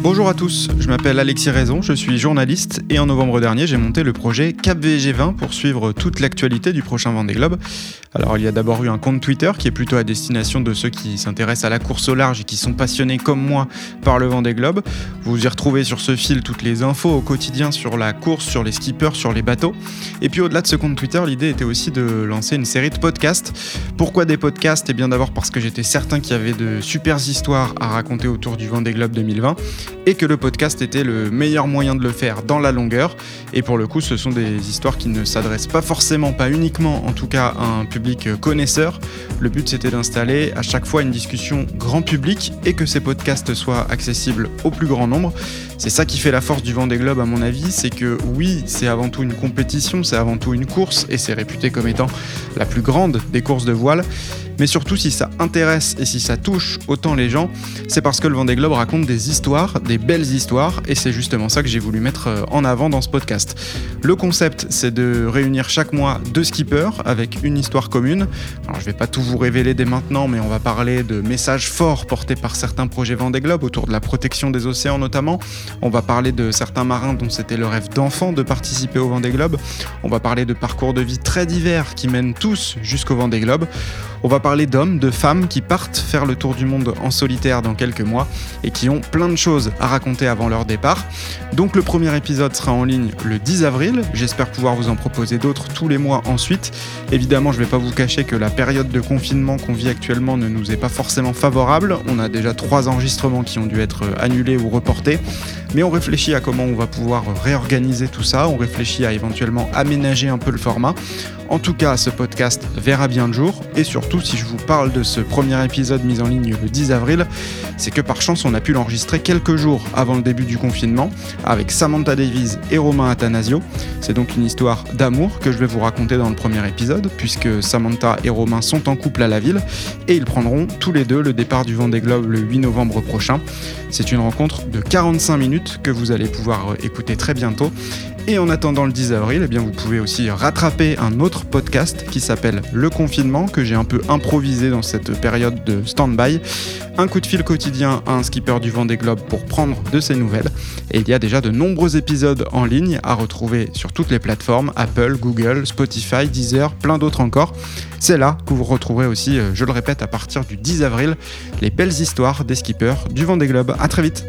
Bonjour à tous, je m'appelle Alexis Raison, je suis journaliste et en novembre dernier j'ai monté le projet Cap VG20 pour suivre toute l'actualité du prochain Vendée Globe. Alors il y a d'abord eu un compte Twitter qui est plutôt à destination de ceux qui s'intéressent à la course au large et qui sont passionnés comme moi par le Vendée Globe. Vous y retrouvez sur ce fil toutes les infos au quotidien sur la course, sur les skippers, sur les bateaux. Et puis au-delà de ce compte Twitter, l'idée était aussi de lancer une série de podcasts. Pourquoi des podcasts? Eh bien d'abord parce que j'étais certain qu'il y avait de super histoires à raconter autour du Vendée Globe 2020 et que le podcast était le meilleur moyen de le faire dans la longueur. Et pour le coup, ce sont des histoires qui ne s'adressent pas forcément, pas uniquement en tout cas à un public connaisseur. Le but c'était d'installer à chaque fois une discussion grand public et que ces podcasts soient accessibles au plus grand nombre. C'est ça qui fait la force du Vendée Globe à mon avis, c'est que oui, c'est avant tout une compétition, c'est avant tout une course et c'est réputé comme étant la plus grande des courses de voile. Mais surtout, si ça intéresse et si ça touche autant les gens, c'est parce que le Vendée Globe raconte des histoires, des belles histoires, et c'est justement ça que j'ai voulu mettre euh, en avant dans ce podcast. Le concept, c'est de réunir chaque mois deux skippers avec une histoire commune. Alors, je vais pas tout vous révéler dès maintenant, mais on va parler de messages forts portés par certains projets Vendée Globe autour de la protection des océans notamment. On va parler de certains marins dont c'était le rêve d'enfant de participer au Vendée Globe. On va parler de parcours de vie très divers qui mènent tous jusqu'au Vendée Globe. On va parler d'hommes, de femmes qui partent faire le tour du monde en solitaire dans quelques mois et qui ont plein de choses à raconter avant leur départ. Donc le premier épisode sera en ligne le 10 avril. J'espère pouvoir vous en proposer d'autres tous les mois ensuite. Évidemment, je ne vais pas vous cacher que la période de confinement qu'on vit actuellement ne nous est pas forcément favorable. On a déjà trois enregistrements qui ont dû être annulés ou reportés. Mais on réfléchit à comment on va pouvoir réorganiser tout ça. On réfléchit à éventuellement aménager un peu le format. En tout cas, ce podcast verra bien le jour. Et si je vous parle de ce premier épisode mis en ligne le 10 avril, c'est que par chance, on a pu l'enregistrer quelques jours avant le début du confinement avec Samantha Davies et Romain Athanasio. C'est donc une histoire d'amour que je vais vous raconter dans le premier épisode, puisque Samantha et Romain sont en couple à la ville et ils prendront tous les deux le départ du Vendée Globe le 8 novembre prochain. C'est une rencontre de 45 minutes que vous allez pouvoir écouter très bientôt et en attendant le 10 avril, eh vous pouvez aussi rattraper un autre podcast qui s'appelle Le confinement, que j'ai un peu improvisé dans cette période de stand-by. Un coup de fil quotidien à un skipper du vent des globes pour prendre de ses nouvelles. Et il y a déjà de nombreux épisodes en ligne à retrouver sur toutes les plateformes Apple, Google, Spotify, Deezer, plein d'autres encore. C'est là que vous retrouverez aussi, euh, je le répète, à partir du 10 avril, les belles histoires des skippers du vent des globes. A très vite